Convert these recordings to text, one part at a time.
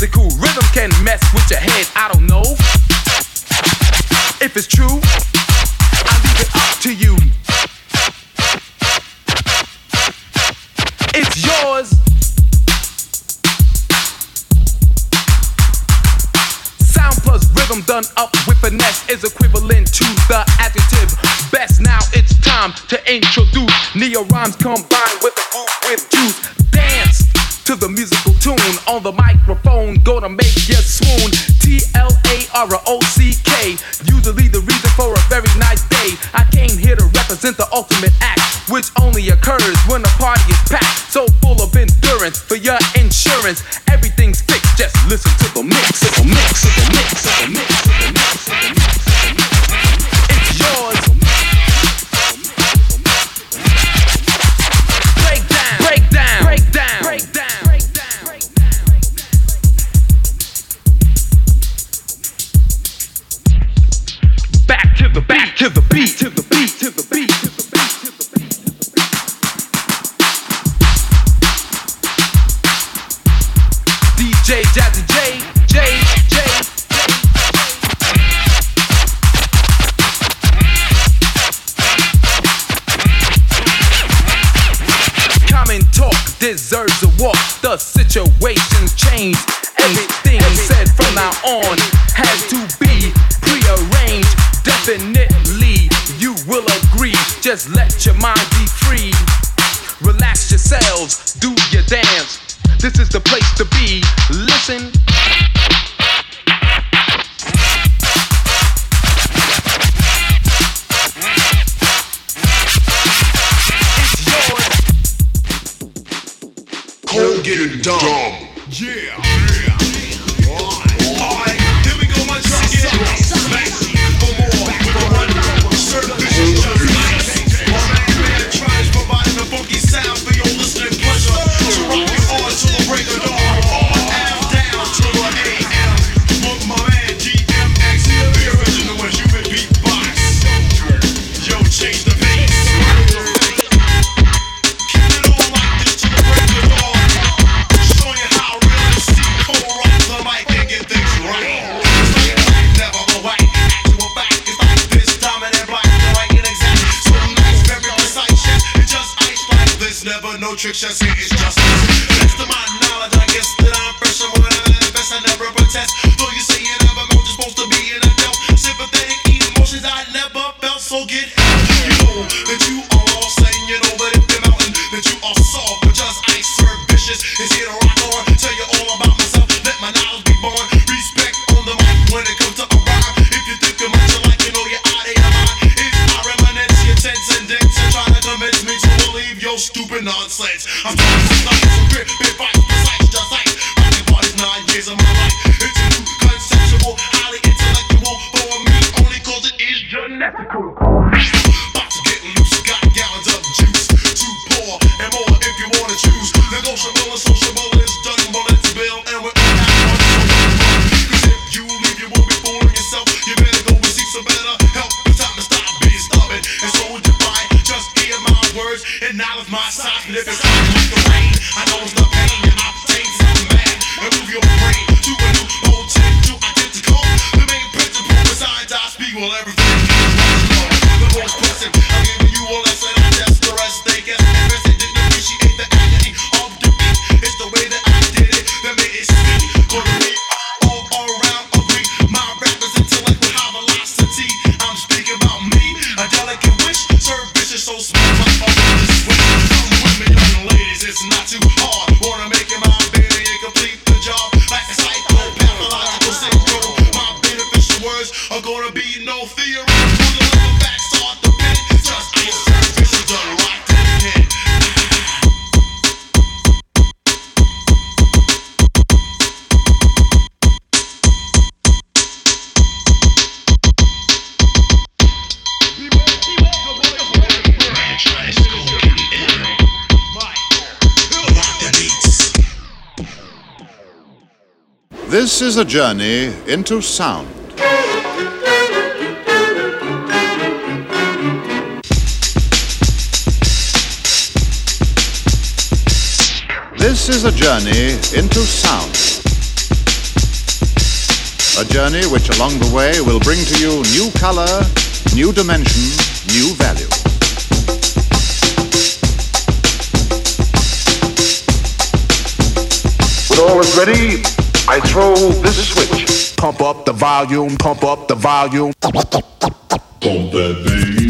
musical rhythm can mess with your head. I don't know if it's true. I leave it up to you. It's yours. Sound plus rhythm done up with finesse is equivalent to the adjective best. Now it's time to introduce neo rhymes combined with a groove with juice. Dance to the musical tune on the microphone, gonna make you swoon. T L A R O C K, usually the reason for a very nice day. I came here to represent the ultimate act, which only occurs when a party is packed. So full of endurance for your insurance, everything's fixed. Just listen to the mix, the mix, the mix, the mix, The situation's changed. Everything said from now on has to be prearranged. Definitely, you will agree. Just let your mind be free. Relax yourselves, do your dance. This is the place to be. Listen. Get it dumb. Yeah. Tricks, just hit journey into sound. This is a journey into sound. A journey which along the way will bring to you new color, new dimension, new value. When all is ready, I throw this switch. Pump up the volume, pump up the volume. Pump that bass.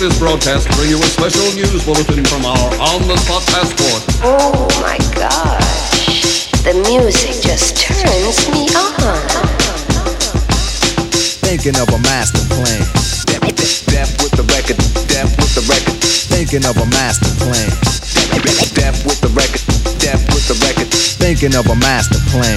This broadcast to bring you a special news bulletin from our on-the-spot passport. Oh my gosh. The music just turns me on. Thinking of a master plan. Death with the record, death with the record, Thinking of a master plan. death with the record, death with the record. Thinking of a master plan.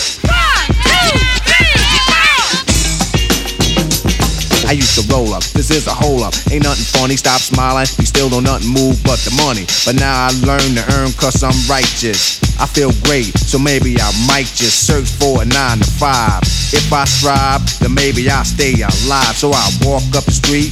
I used to roll up. This is a hole up. Ain't nothing funny. Stop smiling. We still don't nothing move but the money. But now I learn to earn cause I'm righteous. I feel great, so maybe I might just search for a nine to five. If I strive, then maybe I'll stay alive. So I walk up the street,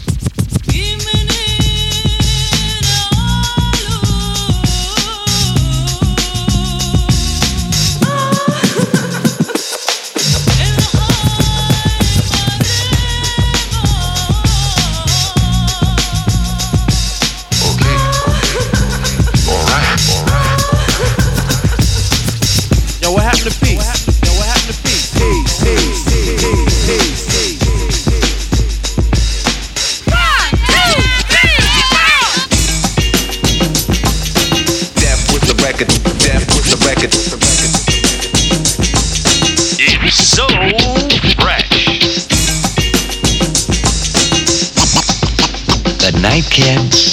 night, kids.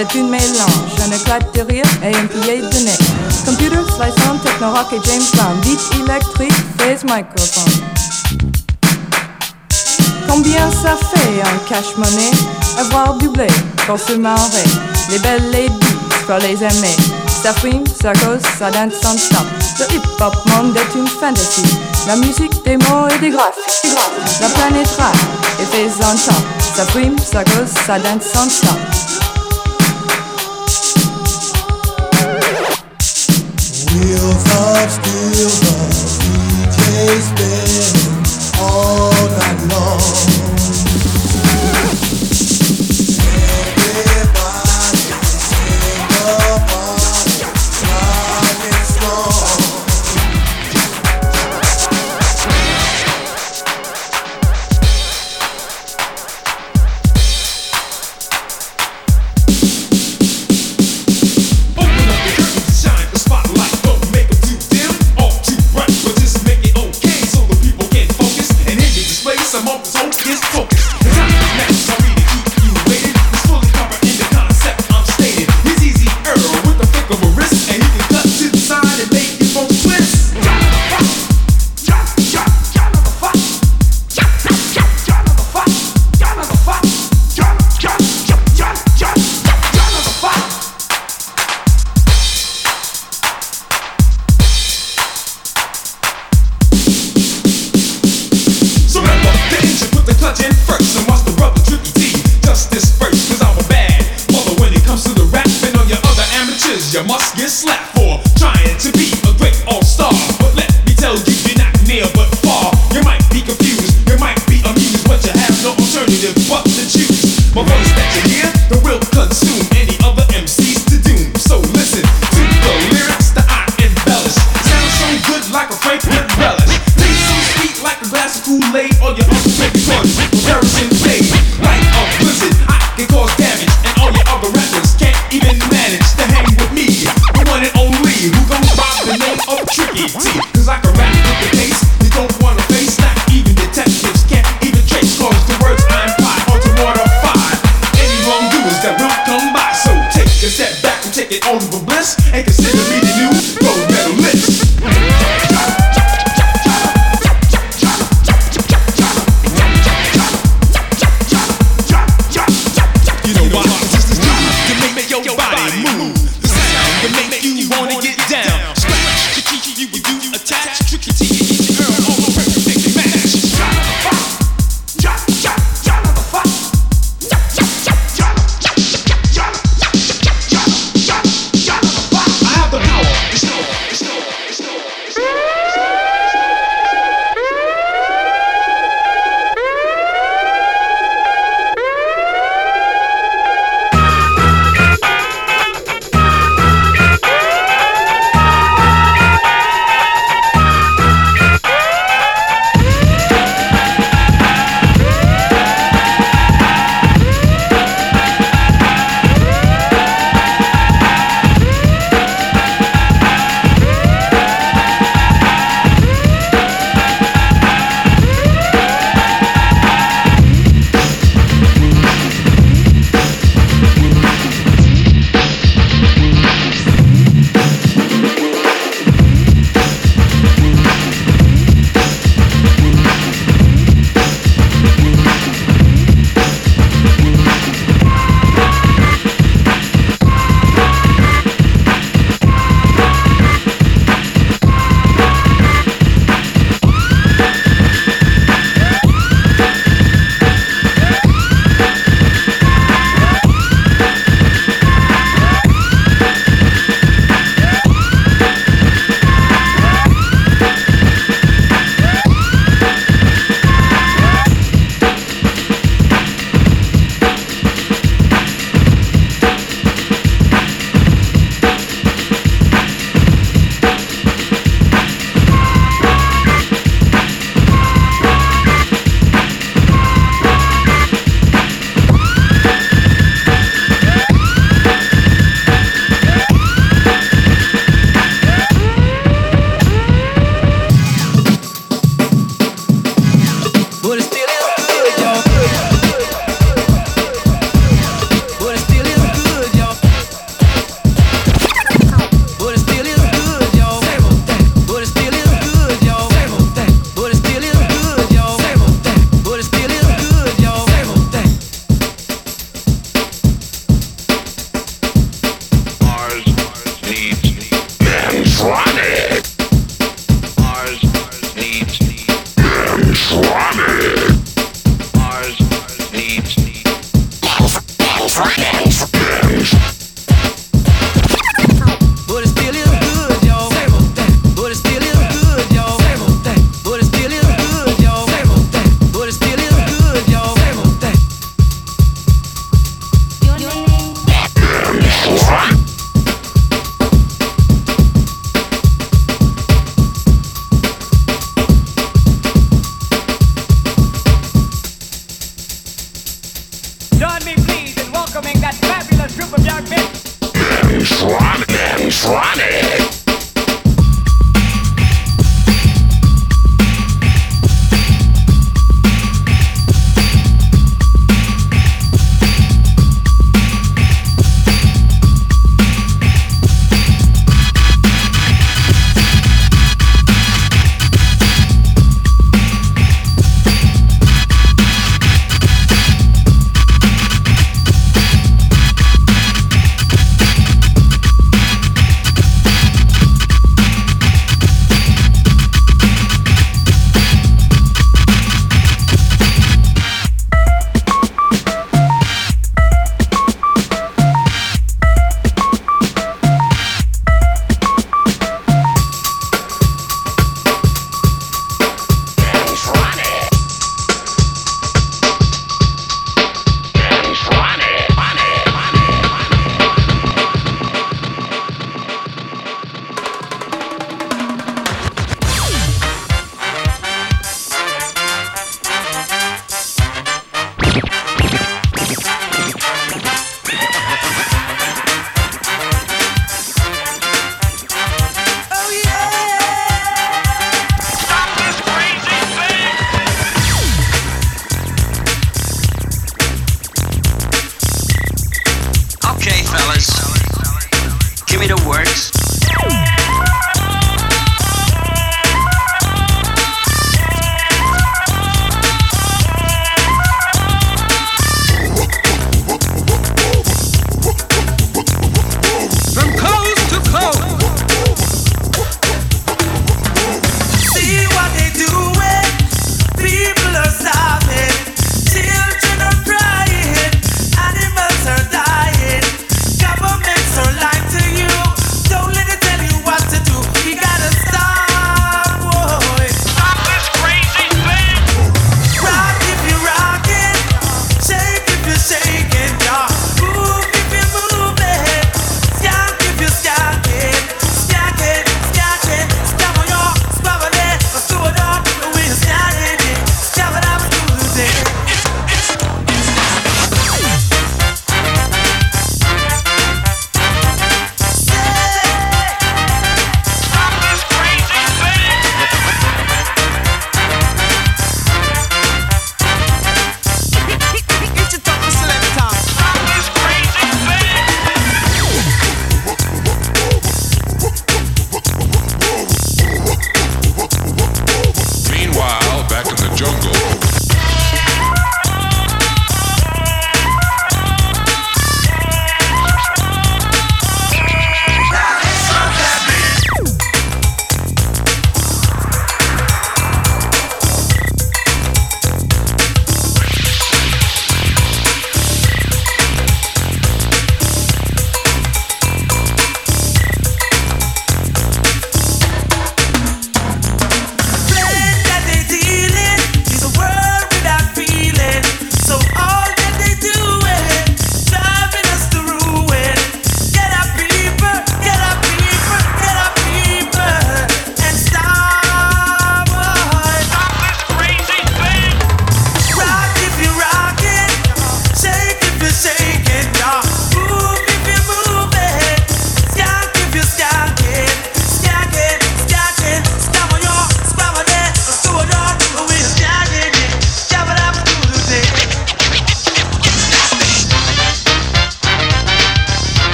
C'est une mélange, un éclat de rire et un pilier de nez. Computer, slice techno rock et James Brown. Beat électrique, phase microphone. Combien ça fait en cash money Avoir du blé pour se marrer? Les belles les pour les aimer. Ça frime, ça cause, ça danse sans stop. Le hip-hop monde est une fantasy. La musique des mots et des graphes. La planète rap et fait en top. Ça frime, ça cause, ça danse sans stop.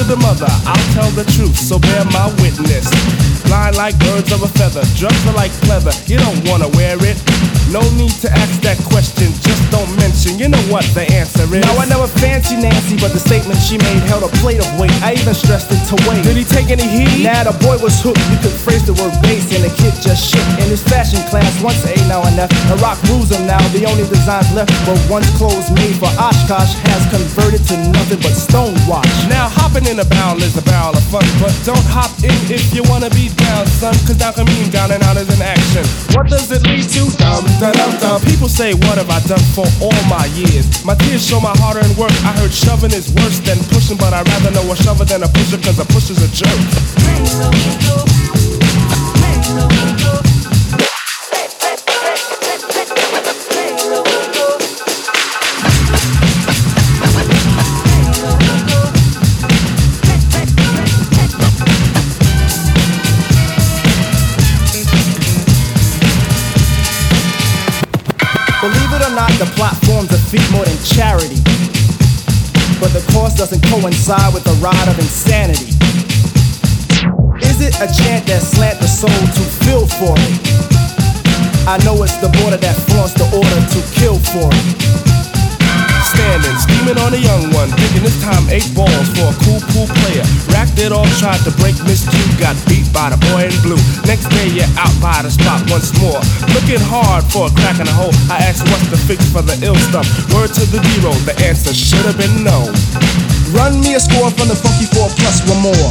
to the mother, I'll tell the truth, so bear my witness fly like birds of a feather. Drugs are like pleather, you don't wanna wear it. No need to ask that question, just don't mention. You know what the answer is. Now I never fancy Nancy, but the statement she made held a plate of weight. I even stressed it to wait. Did he take any heat? Nah, the boy was hooked. You could phrase the word base, and the kid just shook. In his fashion class, once A now and F. The rock rules him now. The only designs left were once clothes made for Oshkosh has converted to nothing but stonewash. Now hopping in a barrel is a barrel of fun, but don't hop in if you wanna be down, son. Cause down and out is an action. What does it lead to? Dum dum dum dum. People say, What have I done for all my years? My tears show my hard earned work. I heard shoving is worse than pushing, but I'd rather know a shover than a pusher, cause a pusher's a jerk. The plot forms a feat more than charity. But the course doesn't coincide with the ride of insanity. Is it a chant that slant the soul to feel for it? I know it's the border that flaunts the order to kill for it. Standing, scheming on a young one, thinking this time eight balls for a cool pool player. Racked it off, tried to break Miss Q, got beat by the boy in blue. Next day you're out by the spot once more. Looking hard for a crack in the hole. I asked what's the fix for the ill stuff. Word to the zero, the answer should have been no. Run me a score from the funky four plus one more.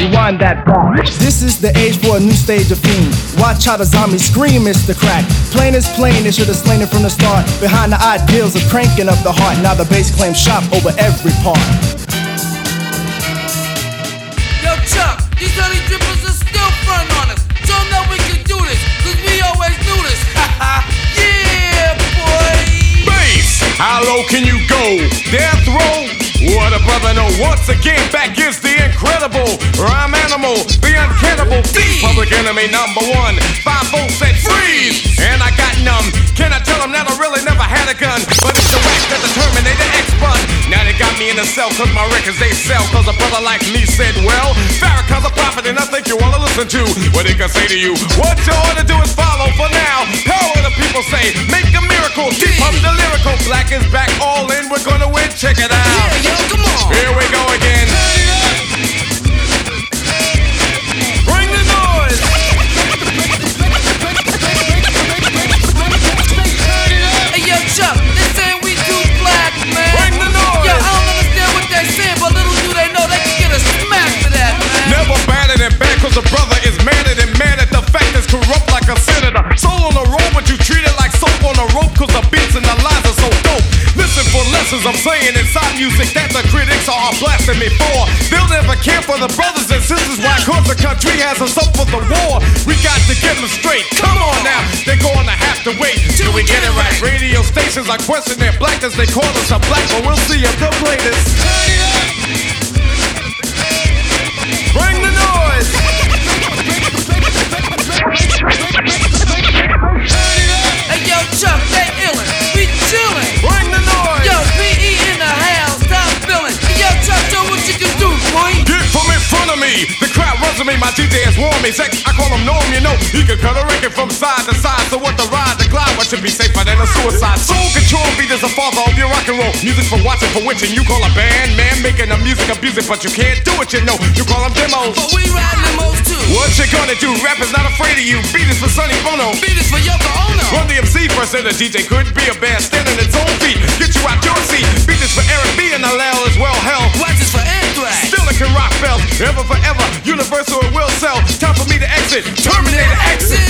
Rewind that back. This is the age for a new stage of fiend. Watch how the zombies scream, the Crack. Plain is plain, they should have slain it from the start. Behind the ideals of cranking up the heart. Now the bass claims shop over every part. Yo, Chuck, these honey drippers are still front on us. Show 'em that we can do this, cause we always do this. yeah, boy. Bass, how low can you go? Death row? What a brother no, Once again, back is the incredible rhyme animal, the uncannibal thief, public enemy number one. Five volts said freeze, and I got numb. Can I tell them that I really never had a gun? But it's the wax that the Terminator X bun. Now they got me in a cell, cause my records they sell. Cause a brother like me said, well, Farrakhan's a prophet, and I think you wanna listen to what he can say to you. What you ought to do is follow for now. Power the people say, make a miracle. Deep up the lyrical. Black is back, all in, we're gonna win. Check it out. Yeah, on. Here we go again. Bring the noise. Hey, yo, Chuck, they saying we too black, man. Bring the noise. Yo, I don't understand what they're but little do they know they can get a smack for that, man. Never badder than bad, cause a brother is madder than mad at the fact is corrupt like a senator. Soul on the road, but you treat it like soap on a rope, cause the beats and the lines are so dope. Listen for lessons I'm saying inside music that the critics are blasting me for. They'll never care for the brothers and sisters, why cause the country has us up for the war. We got to get them straight. Come on now, they're gonna have to wait till we get it right. Radio stations are questioning their blackness, they call us a black, but we'll see if play this. Bring the noise. Hey, yo, Chuck, me. My DJ warned me. Sex, I call him Norm, you know. He can cut a record from side to side. So what the ride, the glide, what should be safer than a suicide? Soul control beat is the father of your rock and roll. Music for watching, for witching. You call a band, man, making the music abusive, but you can't do it, you know. You call them demos. But we riding limos too. What you gonna do? Rap is not afraid of you. Beat is for Sonny Bono. Beat is for Yoko Ono. Run-DMC first, and the DJ could be a band standing its own feet. Get you out your seat. Beat is for Eric B and LL as well. Hell, Watch this for Anthrax. Still it can rock bells, ever forever. Universal it will sell. Time for me to exit. Terminator exit.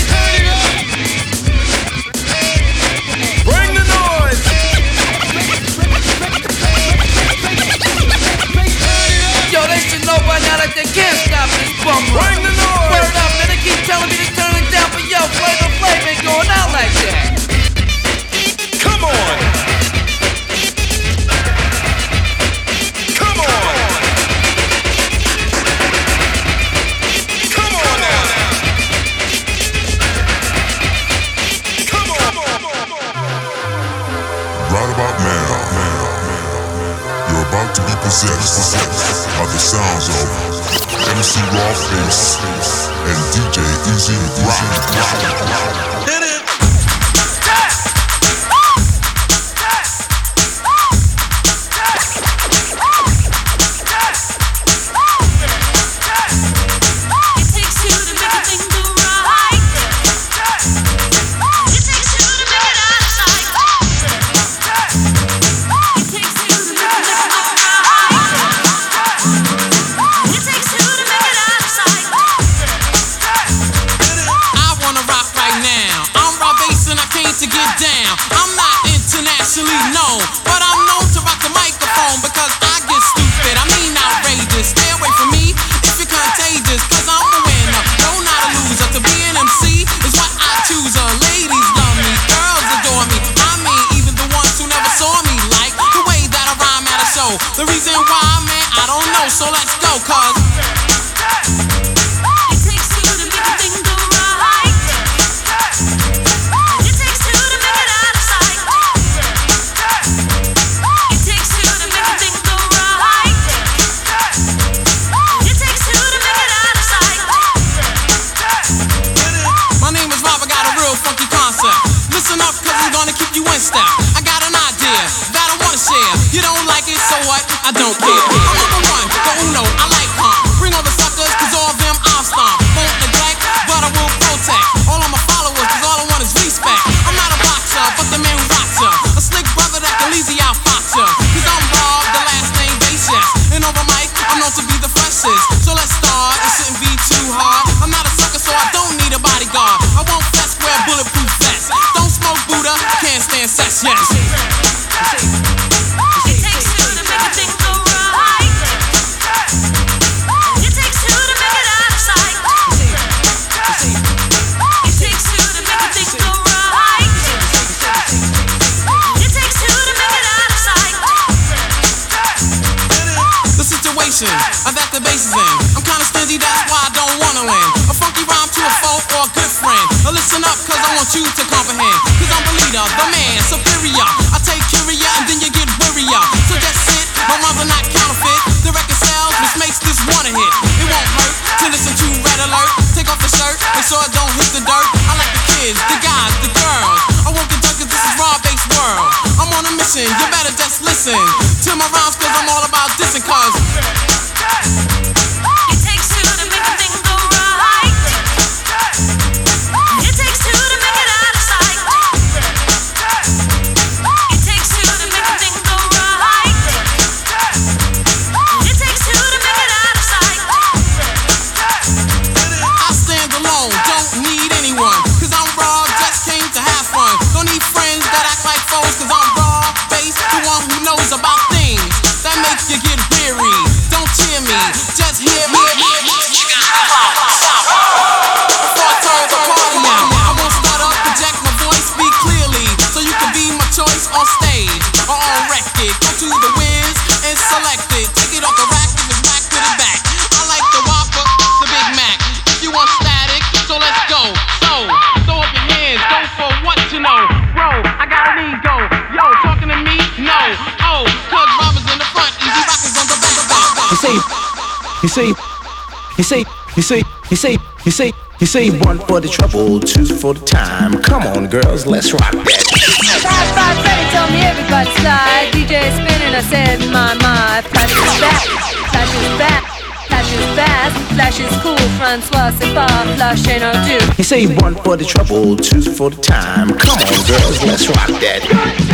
Bring the noise. Yo, they should know by now that they can't stop this bum. Bring the noise. Word up, man. They keep telling me to turn it down, but yo, Flavor Flav ain't going out like that. Come on. presents are the sounds of MC Rawface and DJ Easy Rock. see, you see, you see, you see, you see, you see, one for the trouble, two for the time. Come on, girls, let's rock that. Five, five, Freddy, tell me everybody slide. DJ spinning, I said, my, my. Flash is back, flash is back. Flash is fast, flash is cool, Francois c'est pas flash ain't no do. You see, one for the trouble, two for the time. Come on, girls, let's rock that.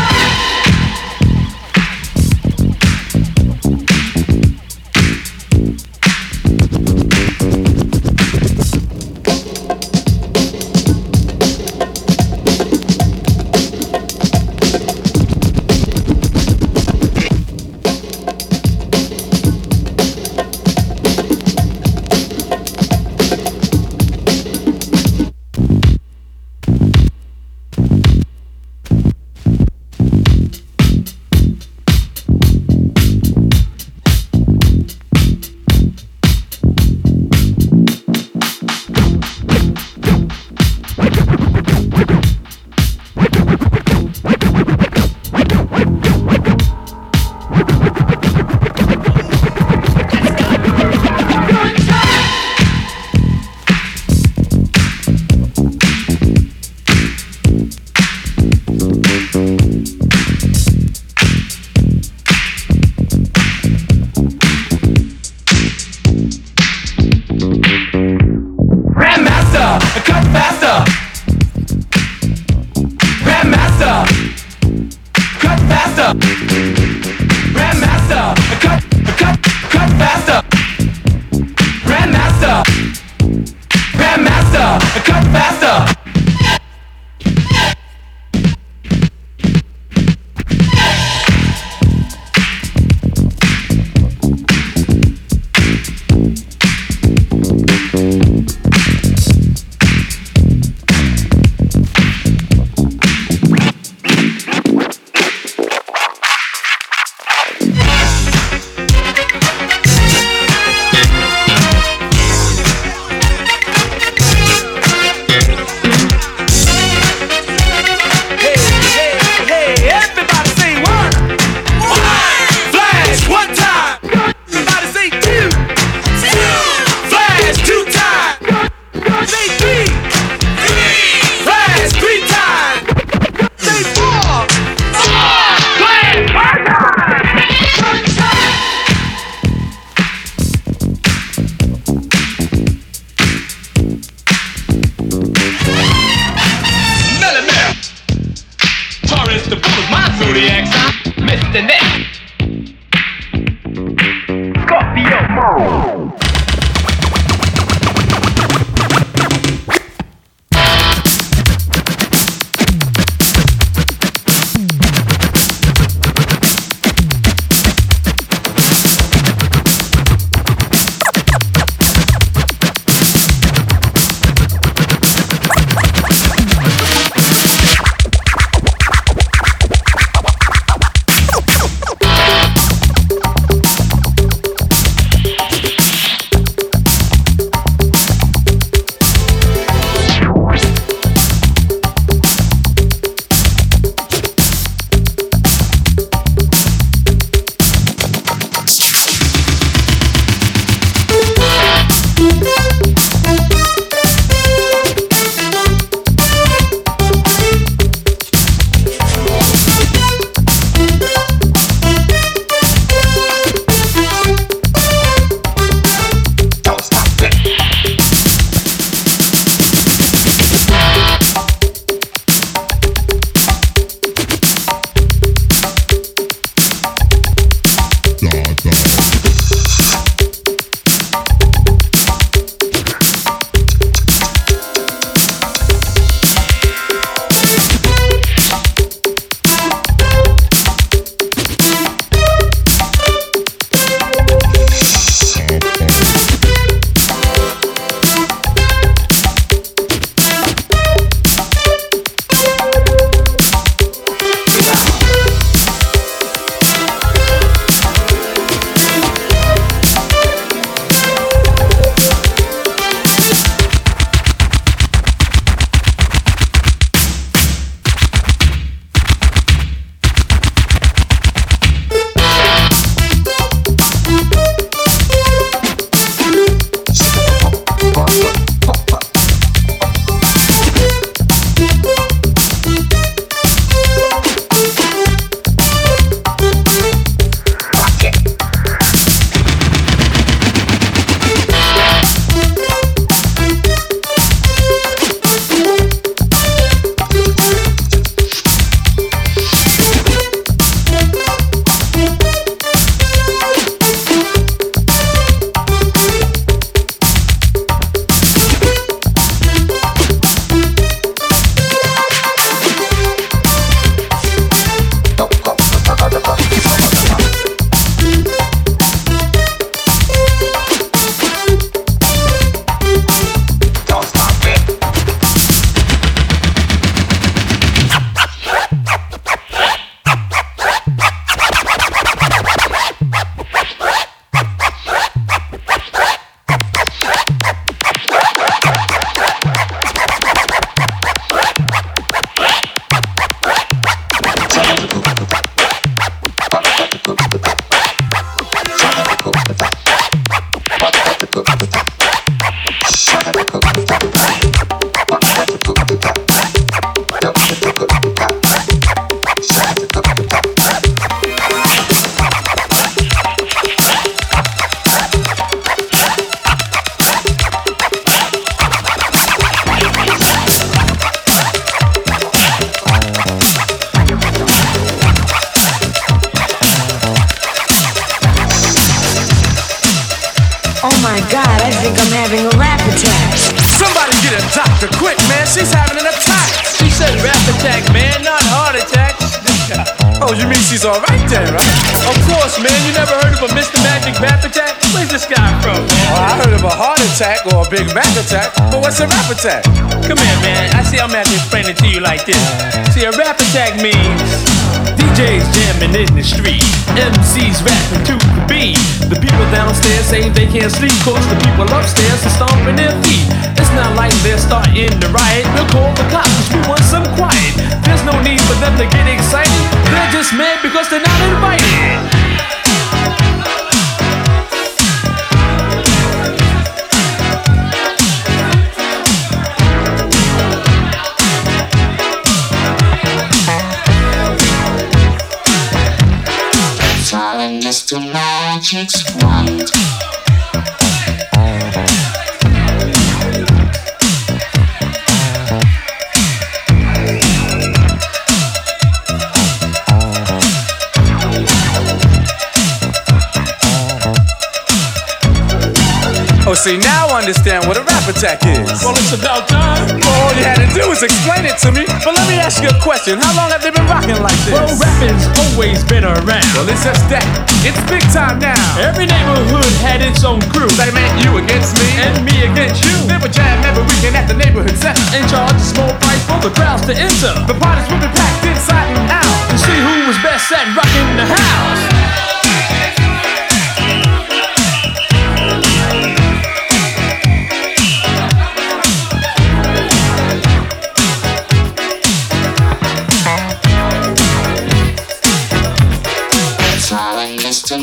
neighborhood had its own crew. They meant you against me and me against you. They would jam every weekend at the neighborhood center In charge a small price for the crowds to enter. The parties would be packed inside and out to see who was best at rocking the house.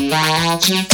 magic.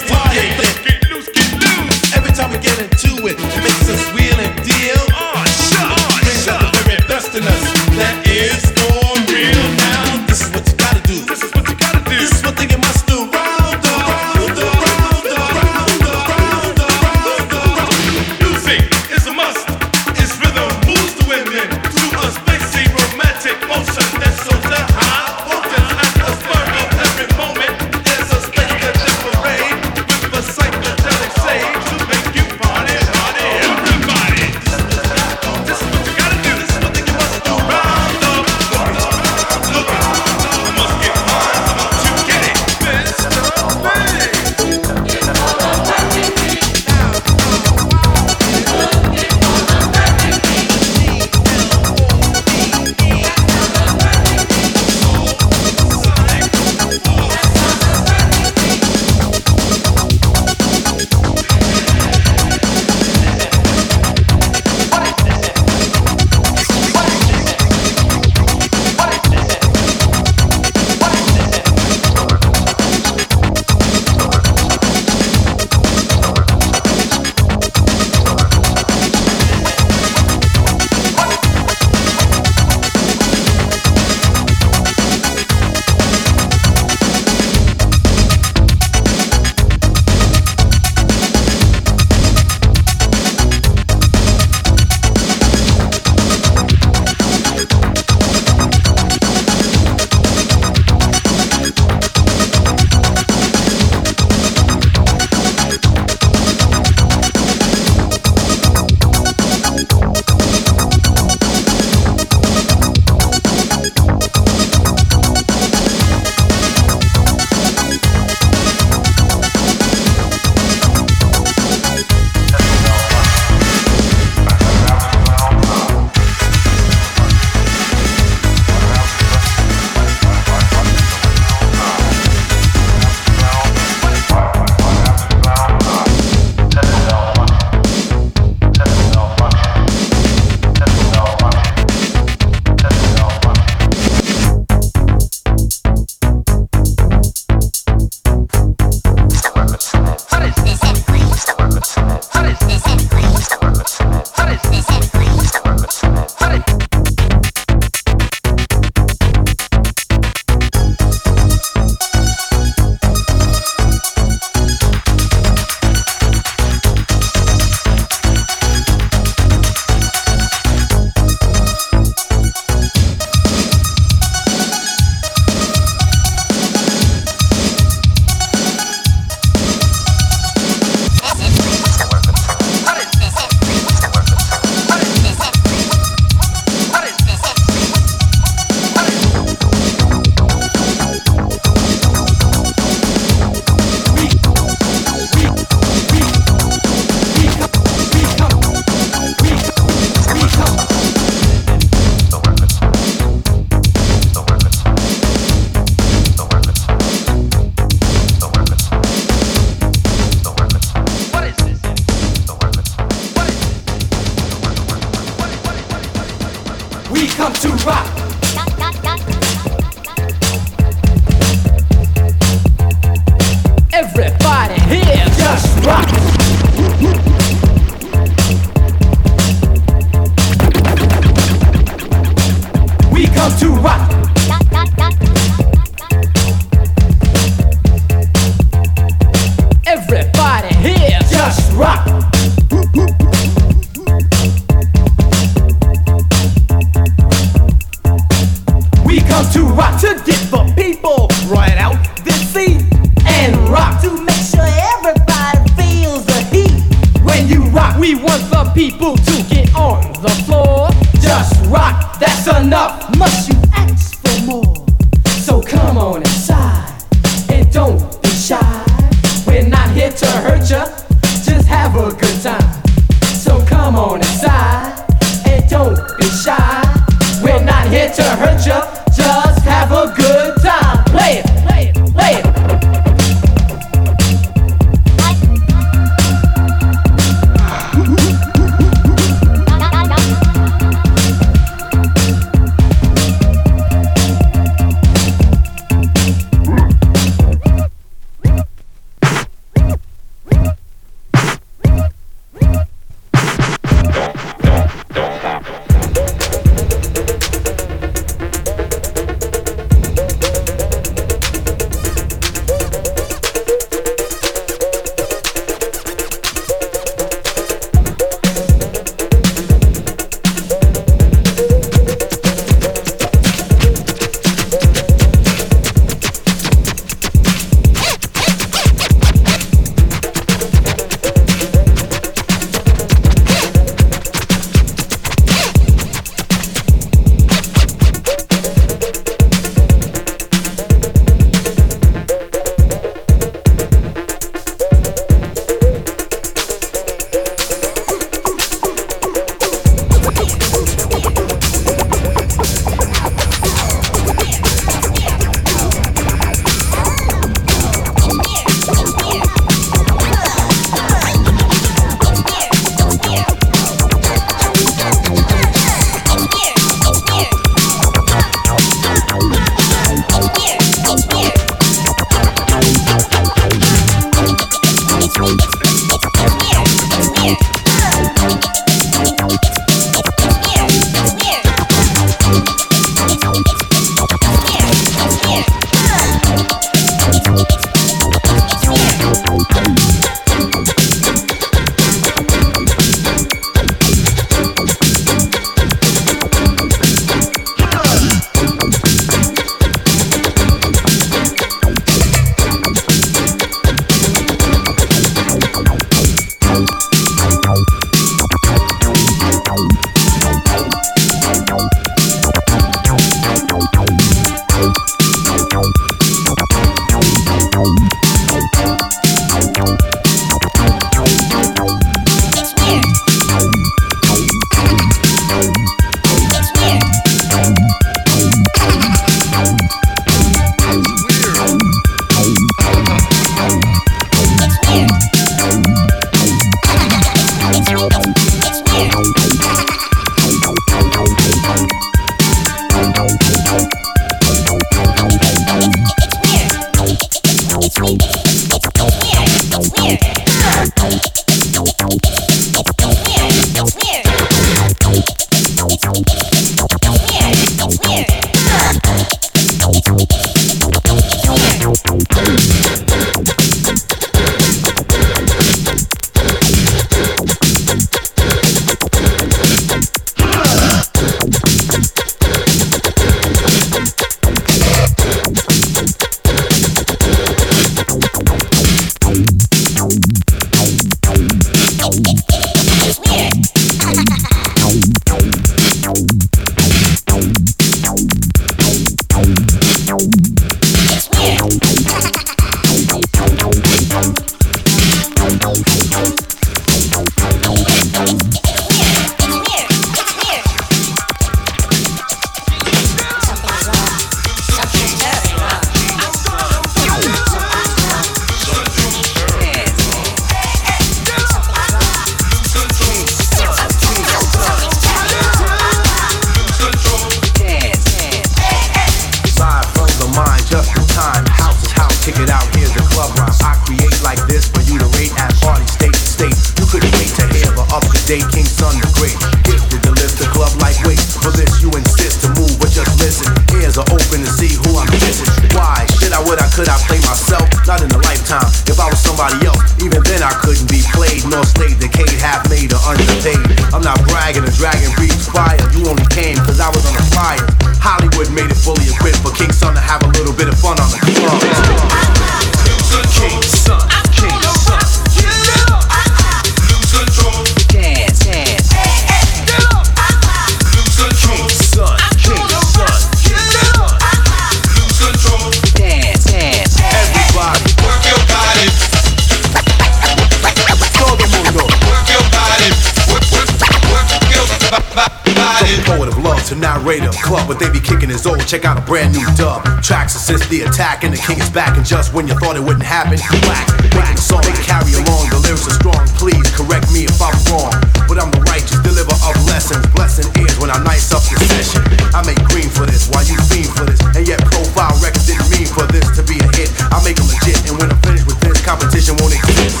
To narrator club, but they be kicking his old. Check out a brand new dub. Tracks assist the attack, and the king is back. And just when you thought it wouldn't happen, whack, whack. Song they carry along. The lyrics are strong. Please correct me if I'm wrong, but I'm the righteous deliver of lessons. Blessing ears when I nice up the session. I make green for this, while you fiend for this, and yet profile records didn't mean for this to be a hit. I make them legit, and when I'm finished with this, competition won't exist.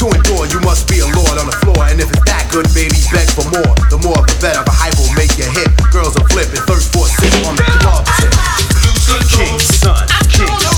To endure, you must be a lord on the floor, and if it's that good, baby, beg for more. The more, the better. The hype will make you hit. Girls are flipping, thirst for a on the club. King son, king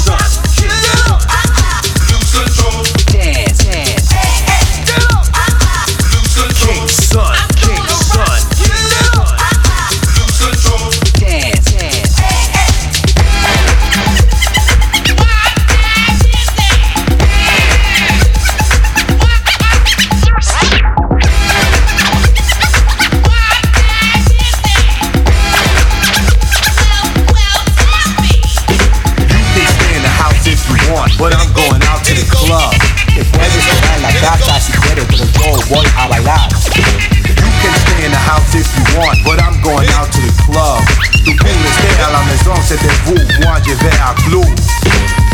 je vais à club.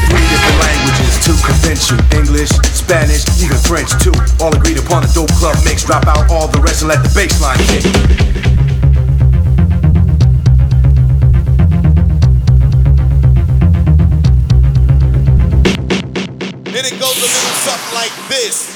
Three different languages convince English, Spanish, even French too. All agreed upon dope club mix. Drop out all the rest and let the bass line kick. It goes a little something like this.